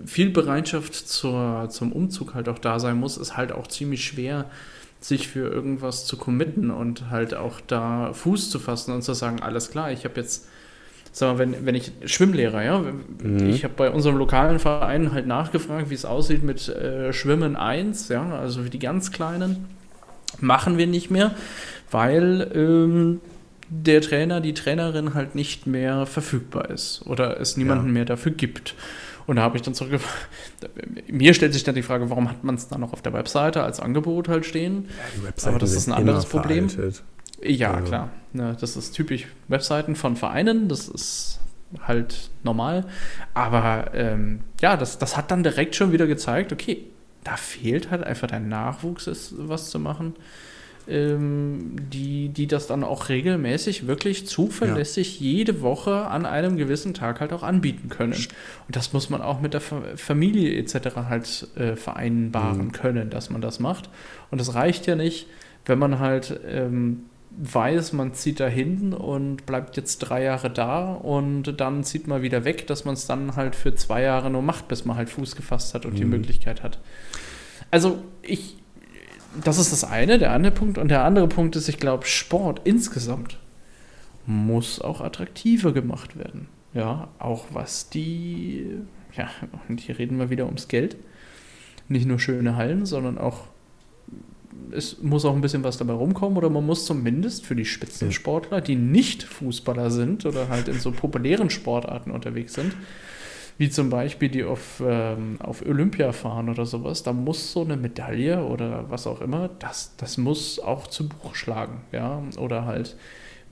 viel Bereitschaft zur, zum Umzug halt auch da sein muss, ist halt auch ziemlich schwer, sich für irgendwas zu committen und halt auch da Fuß zu fassen und zu sagen, alles klar, ich habe jetzt sag mal, wenn, wenn ich Schwimmlehrer, ja, mhm. ich habe bei unserem lokalen Verein halt nachgefragt, wie es aussieht mit äh, Schwimmen 1, ja, also für die ganz Kleinen, machen wir nicht mehr, weil ähm, der Trainer, die Trainerin halt nicht mehr verfügbar ist oder es niemanden ja. mehr dafür gibt. Und da habe ich dann zurückgefragt, mir stellt sich dann die Frage, warum hat man es dann noch auf der Webseite als Angebot halt stehen? Ja, Aber das ist ein anderes Problem. Veraltet. Ja, also. klar. Ja, das ist typisch Webseiten von Vereinen, das ist halt normal. Aber ähm, ja, das, das hat dann direkt schon wieder gezeigt, okay, da fehlt halt einfach der Nachwuchs, ist, was zu machen, ähm, die, die das dann auch regelmäßig, wirklich zuverlässig ja. jede Woche an einem gewissen Tag halt auch anbieten können. Und das muss man auch mit der Familie etc. halt äh, vereinbaren mhm. können, dass man das macht. Und das reicht ja nicht, wenn man halt ähm, weiß, man zieht da hin und bleibt jetzt drei Jahre da und dann zieht man wieder weg, dass man es dann halt für zwei Jahre nur macht, bis man halt Fuß gefasst hat und mhm. die Möglichkeit hat. Also ich, das ist das eine, der andere Punkt. Und der andere Punkt ist, ich glaube, Sport insgesamt muss auch attraktiver gemacht werden. Ja, auch was die, ja, und hier reden wir wieder ums Geld. Nicht nur schöne Hallen, sondern auch es muss auch ein bisschen was dabei rumkommen oder man muss zumindest für die Spitzensportler, die nicht Fußballer sind oder halt in so populären Sportarten unterwegs sind, wie zum Beispiel die auf, ähm, auf Olympia fahren oder sowas, da muss so eine Medaille oder was auch immer, das, das muss auch zu Buch schlagen, ja, oder halt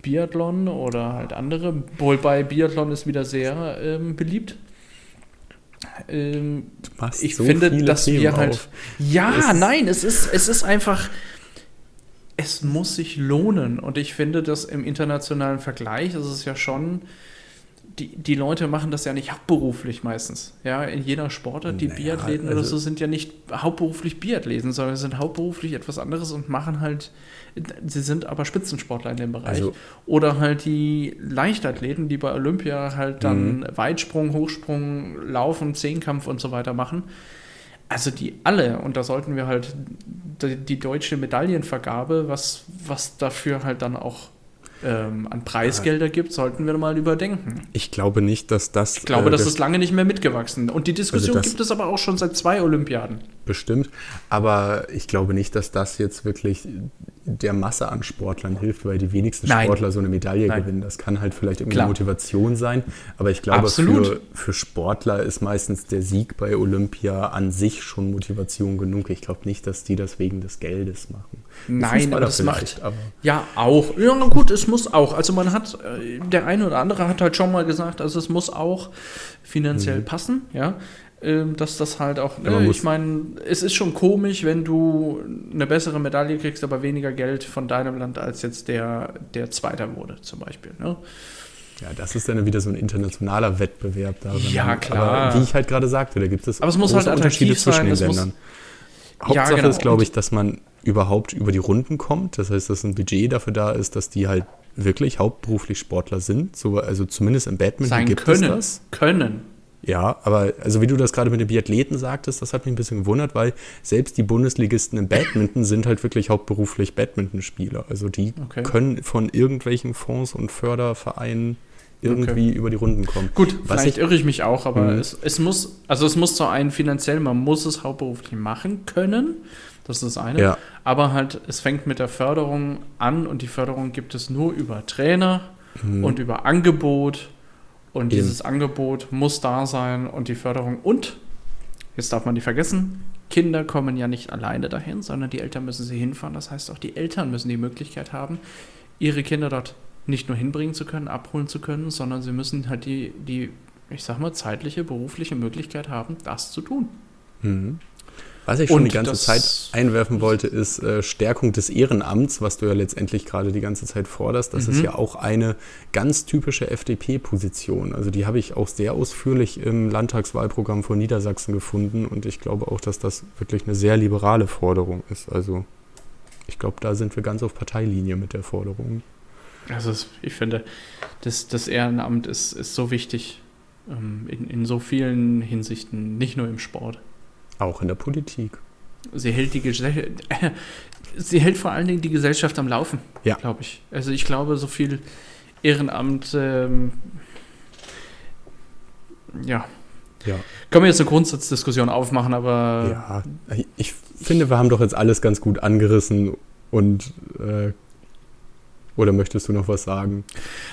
Biathlon oder halt andere, wobei Biathlon ist wieder sehr ähm, beliebt ähm, ich so finde, dass Themen wir halt. Auf. Ja, es nein, es ist, es ist einfach. Es muss sich lohnen. Und ich finde, dass im internationalen Vergleich ist es ja schon die, die Leute machen das ja nicht hauptberuflich meistens. Ja, in jeder Sportart, die naja, Biathleten also oder so sind ja nicht hauptberuflich Biathleten, sondern sind hauptberuflich etwas anderes und machen halt, sie sind aber Spitzensportler in dem Bereich. Also, oder halt die Leichtathleten, die bei Olympia halt dann mhm. Weitsprung, Hochsprung, Laufen, Zehnkampf und so weiter machen. Also die alle, und da sollten wir halt die, die deutsche Medaillenvergabe, was, was dafür halt dann auch ähm, an Preisgelder gibt, sollten wir mal überdenken. Ich glaube nicht, dass das. Ich glaube, äh, das, das ist lange nicht mehr mitgewachsen. Und die Diskussion also gibt es aber auch schon seit zwei Olympiaden. Bestimmt. Aber ich glaube nicht, dass das jetzt wirklich der Masse an Sportlern hilft, weil die wenigsten Nein. Sportler so eine Medaille Nein. gewinnen. Das kann halt vielleicht irgendwie Klar. Motivation sein. Aber ich glaube, für, für Sportler ist meistens der Sieg bei Olympia an sich schon Motivation genug. Ich glaube nicht, dass die das wegen des Geldes machen. Nein, aber das macht. Aber ja, auch. Ja, gut, es muss auch. Also man hat, äh, der eine oder andere hat halt schon mal gesagt, also es muss auch finanziell mhm. passen, ja. Ähm, dass das halt auch, ne, ich meine, es ist schon komisch, wenn du eine bessere Medaille kriegst, aber weniger Geld von deinem Land als jetzt der, der Zweiter wurde, zum Beispiel. Ne? Ja, das ist dann wieder so ein internationaler Wettbewerb da. Ja, klar. Aber wie ich halt gerade sagte, da gibt es, aber es muss halt Unterschiede zwischen den Ländern. Hauptsache ja, genau. ist, glaube ich, dass man überhaupt über die Runden kommt. Das heißt, dass ein Budget dafür da ist, dass die halt wirklich hauptberuflich Sportler sind. So, also zumindest im Badminton Sein gibt können, es das. Können. Ja, aber also wie du das gerade mit den Biathleten sagtest, das hat mich ein bisschen gewundert, weil selbst die Bundesligisten im Badminton sind halt wirklich hauptberuflich Badmintonspieler. Also die okay. können von irgendwelchen Fonds und Fördervereinen irgendwie okay. über die Runden kommen. Gut, Was vielleicht ich, irre ich mich auch, aber mhm. es, es muss, also es muss so ein finanziell, man muss es hauptberuflich machen können. Das ist das eine. Ja. Aber halt, es fängt mit der Förderung an und die Förderung gibt es nur über Trainer mhm. und über Angebot. Und Eben. dieses Angebot muss da sein und die Förderung. Und, jetzt darf man nicht vergessen, Kinder kommen ja nicht alleine dahin, sondern die Eltern müssen sie hinfahren. Das heißt, auch die Eltern müssen die Möglichkeit haben, ihre Kinder dort nicht nur hinbringen zu können, abholen zu können, sondern sie müssen halt die, die ich sag mal, zeitliche, berufliche Möglichkeit haben, das zu tun. Mhm. Was ich schon und die ganze Zeit einwerfen wollte, ist äh, Stärkung des Ehrenamts, was du ja letztendlich gerade die ganze Zeit forderst. Das mhm. ist ja auch eine ganz typische FDP-Position. Also die habe ich auch sehr ausführlich im Landtagswahlprogramm von Niedersachsen gefunden und ich glaube auch, dass das wirklich eine sehr liberale Forderung ist. Also ich glaube, da sind wir ganz auf Parteilinie mit der Forderung. Also ich finde, das, das Ehrenamt ist, ist so wichtig ähm, in, in so vielen Hinsichten, nicht nur im Sport. Auch in der Politik. Sie hält, die äh, sie hält vor allen Dingen die Gesellschaft am Laufen, ja. glaube ich. Also ich glaube, so viel Ehrenamt, ähm, ja. ja. Können wir jetzt eine Grundsatzdiskussion aufmachen, aber. Ja, ich finde, wir haben doch jetzt alles ganz gut angerissen und äh, oder möchtest du noch was sagen?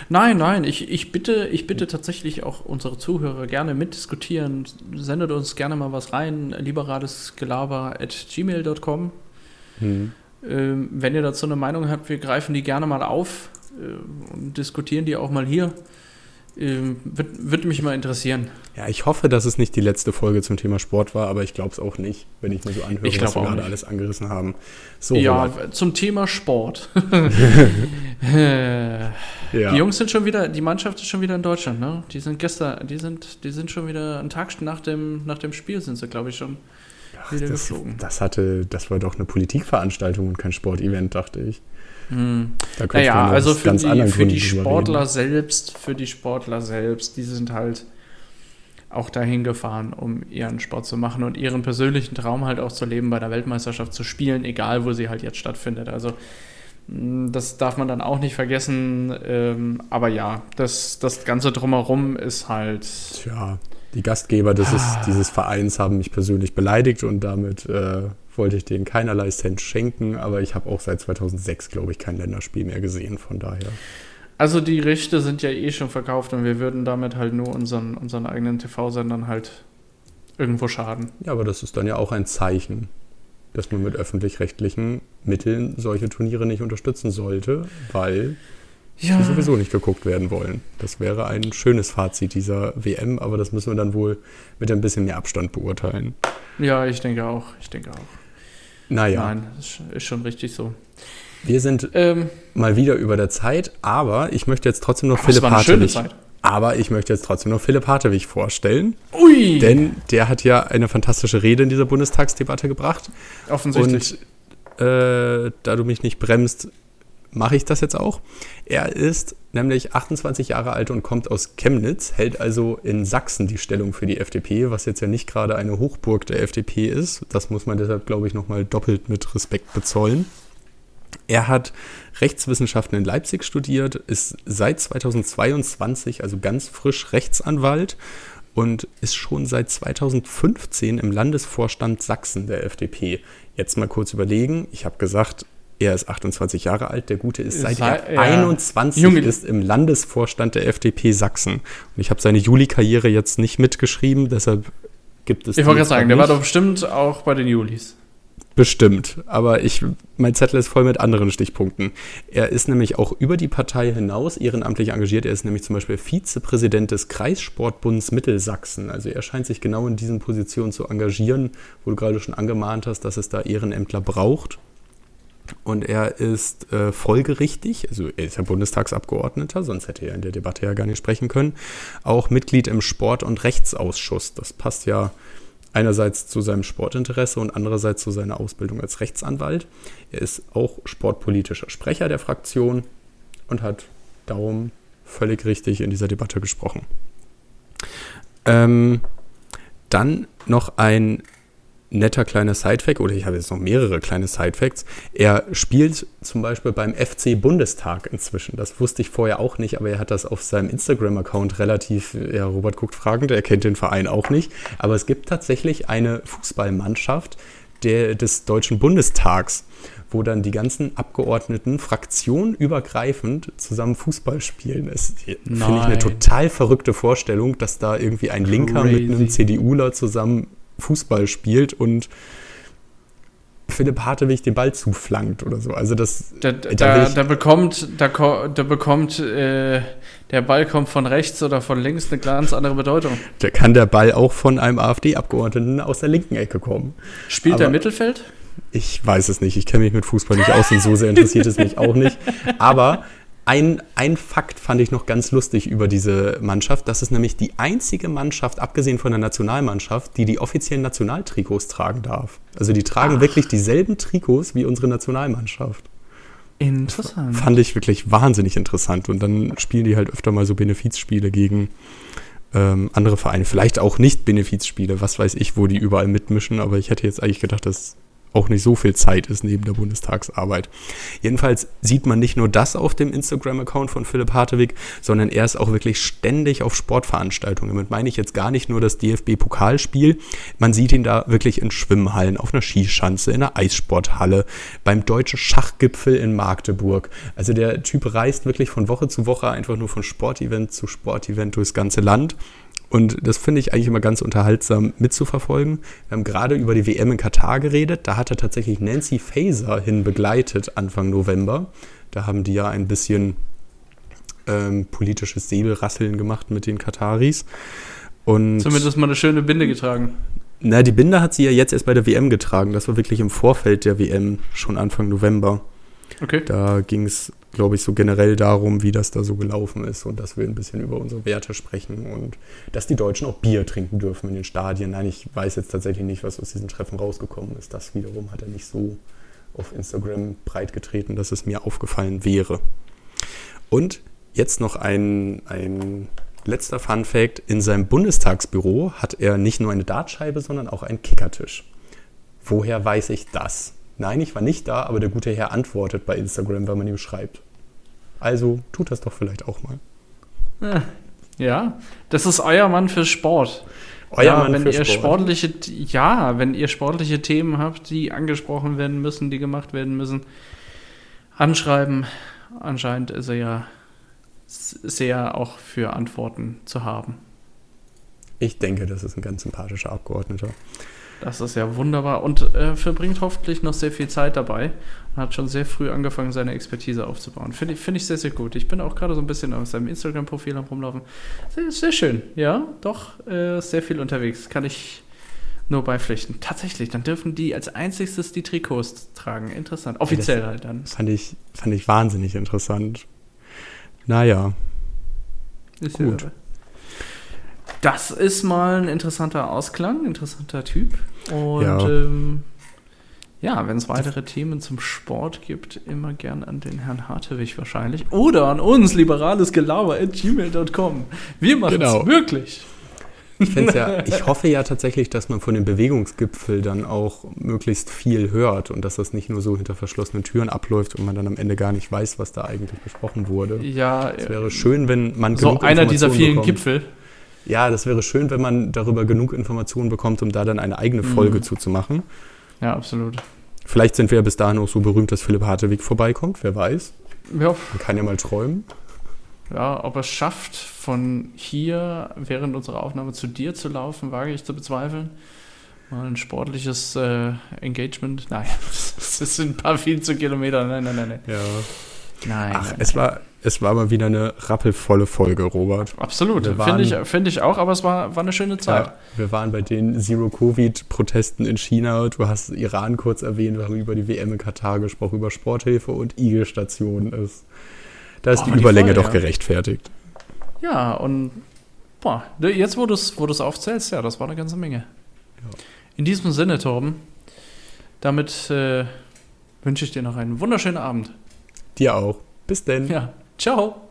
Nein, nein, ich, ich, bitte, ich bitte tatsächlich auch unsere Zuhörer gerne mitdiskutieren. Sendet uns gerne mal was rein. liberalesgelaber at gmail.com. Hm. Ähm, wenn ihr dazu eine Meinung habt, wir greifen die gerne mal auf äh, und diskutieren die auch mal hier. Ähm, Würde würd mich mal interessieren. Ja, ich hoffe, dass es nicht die letzte Folge zum Thema Sport war, aber ich glaube es auch nicht, wenn ich mir so anhöre, was wir gerade alles angerissen haben. So, ja, Robert. zum Thema Sport. ja. Die Jungs sind schon wieder, die Mannschaft ist schon wieder in Deutschland, ne? Die sind gestern, die sind, die sind schon wieder einen Tag nach dem, nach dem Spiel sind sie, glaube ich, schon Ach, wieder das, geflogen. Das hatte, das war doch eine Politikveranstaltung und kein Sportevent, dachte ich. Hm. naja, also für die, für die Sportler selbst, für die Sportler selbst, die sind halt auch dahin gefahren, um ihren Sport zu machen und ihren persönlichen Traum halt auch zu leben, bei der Weltmeisterschaft zu spielen, egal wo sie halt jetzt stattfindet. Also hm, das darf man dann auch nicht vergessen. Ähm, aber ja, das, das Ganze drumherum ist halt. Tja, die Gastgeber dieses, ah. dieses Vereins haben mich persönlich beleidigt und damit äh, wollte ich denen keinerlei Cent schenken, aber ich habe auch seit 2006, glaube ich, kein Länderspiel mehr gesehen, von daher. Also die Rechte sind ja eh schon verkauft und wir würden damit halt nur unseren, unseren eigenen TV-Sendern halt irgendwo schaden. Ja, aber das ist dann ja auch ein Zeichen, dass man mit öffentlich-rechtlichen Mitteln solche Turniere nicht unterstützen sollte, weil ja. die sowieso nicht geguckt werden wollen. Das wäre ein schönes Fazit dieser WM, aber das müssen wir dann wohl mit ein bisschen mehr Abstand beurteilen. Ja, ich denke auch. Ich denke auch. Naja. Nein, ist, ist schon richtig so. Wir sind ähm, mal wieder über der Zeit, aber ich möchte jetzt trotzdem noch Philipp Hartwig. Aber ich möchte jetzt trotzdem noch Philipp Hartwig vorstellen. Ui! Denn der hat ja eine fantastische Rede in dieser Bundestagsdebatte gebracht. Offensichtlich. Und äh, da du mich nicht bremst, mache ich das jetzt auch. Er ist nämlich 28 Jahre alt und kommt aus Chemnitz, hält also in Sachsen die Stellung für die FDP, was jetzt ja nicht gerade eine Hochburg der FDP ist. Das muss man deshalb, glaube ich, nochmal doppelt mit Respekt bezollen. Er hat Rechtswissenschaften in Leipzig studiert, ist seit 2022, also ganz frisch Rechtsanwalt und ist schon seit 2015 im Landesvorstand Sachsen der FDP. Jetzt mal kurz überlegen. Ich habe gesagt, er ist 28 Jahre alt, der Gute ist seit Sei, er ja. 21 Junge. ist im Landesvorstand der FDP Sachsen. Und ich habe seine Juli-Karriere jetzt nicht mitgeschrieben, deshalb gibt es. Ich wollte gerade sagen, der war doch bestimmt auch bei den Julis. Bestimmt, aber ich, mein Zettel ist voll mit anderen Stichpunkten. Er ist nämlich auch über die Partei hinaus ehrenamtlich engagiert. Er ist nämlich zum Beispiel Vizepräsident des Kreissportbunds Mittelsachsen. Also er scheint sich genau in diesen Positionen zu engagieren, wo du gerade schon angemahnt hast, dass es da Ehrenämtler braucht. Und er ist äh, folgerichtig, also er ist ja Bundestagsabgeordneter, sonst hätte er in der Debatte ja gar nicht sprechen können, auch Mitglied im Sport- und Rechtsausschuss. Das passt ja einerseits zu seinem Sportinteresse und andererseits zu seiner Ausbildung als Rechtsanwalt. Er ist auch sportpolitischer Sprecher der Fraktion und hat darum völlig richtig in dieser Debatte gesprochen. Ähm, dann noch ein netter kleiner Sidefact, oder ich habe jetzt noch mehrere kleine Sidefacts. Er spielt zum Beispiel beim FC Bundestag inzwischen. Das wusste ich vorher auch nicht, aber er hat das auf seinem Instagram-Account relativ, ja, Robert guckt fragend, er kennt den Verein auch nicht. Aber es gibt tatsächlich eine Fußballmannschaft der, des Deutschen Bundestags wo dann die ganzen Abgeordneten fraktionübergreifend zusammen Fußball spielen. Das finde ich eine total verrückte Vorstellung, dass da irgendwie ein Linker Crazy. mit einem CDUler zusammen Fußball spielt und Philipp Hartewig den Ball zuflankt oder so. Also das. Da, da, da, bekommt, da, da bekommt äh, der Ball kommt von rechts oder von links eine ganz andere Bedeutung. Da kann der Ball auch von einem AfD-Abgeordneten aus der linken Ecke kommen. Spielt Aber, der Mittelfeld? Ich weiß es nicht. Ich kenne mich mit Fußball nicht aus und so sehr interessiert es mich auch nicht. Aber ein, ein Fakt fand ich noch ganz lustig über diese Mannschaft. Das ist nämlich die einzige Mannschaft, abgesehen von der Nationalmannschaft, die die offiziellen Nationaltrikots tragen darf. Also die tragen Ach. wirklich dieselben Trikots wie unsere Nationalmannschaft. Interessant. Das fand ich wirklich wahnsinnig interessant. Und dann spielen die halt öfter mal so Benefizspiele gegen ähm, andere Vereine. Vielleicht auch nicht Benefizspiele, was weiß ich, wo die überall mitmischen. Aber ich hätte jetzt eigentlich gedacht, dass auch nicht so viel Zeit ist neben der Bundestagsarbeit. Jedenfalls sieht man nicht nur das auf dem Instagram-Account von Philipp Hartewig, sondern er ist auch wirklich ständig auf Sportveranstaltungen. Damit meine ich jetzt gar nicht nur das DFB-Pokalspiel. Man sieht ihn da wirklich in Schwimmhallen, auf einer Skischanze, in einer Eissporthalle, beim deutschen Schachgipfel in Magdeburg. Also der Typ reist wirklich von Woche zu Woche einfach nur von Sportevent zu Sportevent durchs ganze Land und das finde ich eigentlich immer ganz unterhaltsam mitzuverfolgen. Wir haben gerade über die WM in Katar geredet. Da hat er tatsächlich Nancy Faeser hin begleitet Anfang November. Da haben die ja ein bisschen ähm, politisches Säbelrasseln gemacht mit den Kataris. Und Zumindest mal eine schöne Binde getragen. Na, die Binde hat sie ja jetzt erst bei der WM getragen. Das war wirklich im Vorfeld der WM, schon Anfang November. Okay. Da ging es glaube ich, so generell darum, wie das da so gelaufen ist und dass wir ein bisschen über unsere Werte sprechen und dass die Deutschen auch Bier trinken dürfen in den Stadien. Nein, ich weiß jetzt tatsächlich nicht, was aus diesen Treffen rausgekommen ist. Das wiederum hat er nicht so auf Instagram breitgetreten, dass es mir aufgefallen wäre. Und jetzt noch ein, ein letzter Fun Fact. In seinem Bundestagsbüro hat er nicht nur eine Dartscheibe, sondern auch einen Kickertisch. Woher weiß ich das? Nein, ich war nicht da, aber der gute Herr antwortet bei Instagram, wenn man ihm schreibt. Also tut das doch vielleicht auch mal. Ja, das ist euer Mann für Sport. Euer ja, Mann wenn für ihr Sport. sportliche, ja, wenn ihr sportliche Themen habt, die angesprochen werden müssen, die gemacht werden müssen, anschreiben. Anscheinend ist er ja sehr auch für Antworten zu haben. Ich denke, das ist ein ganz sympathischer Abgeordneter. Das ist ja wunderbar und äh, verbringt hoffentlich noch sehr viel Zeit dabei. Hat schon sehr früh angefangen, seine Expertise aufzubauen. Finde ich, find ich sehr, sehr gut. Ich bin auch gerade so ein bisschen auf seinem Instagram-Profil am Rumlaufen. Sehr, sehr schön. Ja, doch äh, sehr viel unterwegs. Kann ich nur beipflichten. Tatsächlich, dann dürfen die als einziges die Trikots tragen. Interessant. Offiziell halt dann. Fand ich, fand ich wahnsinnig interessant. Naja. Ist gut. Ja das ist mal ein interessanter Ausklang, interessanter Typ. Und ja, ähm, ja wenn es weitere Themen zum Sport gibt, immer gern an den Herrn Hartewig wahrscheinlich. Oder an uns, liberales Gelaber at gmail.com. Wir machen es genau. wirklich. Ich, ja, ich hoffe ja tatsächlich, dass man von dem Bewegungsgipfel dann auch möglichst viel hört und dass das nicht nur so hinter verschlossenen Türen abläuft und man dann am Ende gar nicht weiß, was da eigentlich besprochen wurde. Ja, es wäre schön, wenn man so einer dieser vielen bekommt. Gipfel ja, das wäre schön, wenn man darüber genug Informationen bekommt, um da dann eine eigene Folge mhm. zuzumachen. Ja, absolut. Vielleicht sind wir ja bis dahin auch so berühmt, dass Philipp Hartewig vorbeikommt, wer weiß. Ja. Man kann ja mal träumen. Ja, ob er es schafft, von hier während unserer Aufnahme zu dir zu laufen, wage ich zu bezweifeln. Mal ein sportliches äh, Engagement. Nein, das sind ein paar viel zu Kilometer. Nein, nein, nein, nein. Ja. Nein. Ach, nein, es war, es war mal wieder eine rappelvolle Folge, Robert. Absolut, finde ich, find ich auch, aber es war, war eine schöne Zeit. Ja, wir waren bei den Zero-Covid-Protesten in China. Du hast Iran kurz erwähnt, wir haben über die WM in Katar gesprochen, über Sporthilfe und Igel-Stationen. Da ist boah, die Überlänge die Folge, doch ja. gerechtfertigt. Ja, und boah, jetzt, wo du es wo aufzählst, ja, das war eine ganze Menge. Ja. In diesem Sinne, Torben, damit äh, wünsche ich dir noch einen wunderschönen Abend. Dir auch. Bis denn. Ja. Ciao.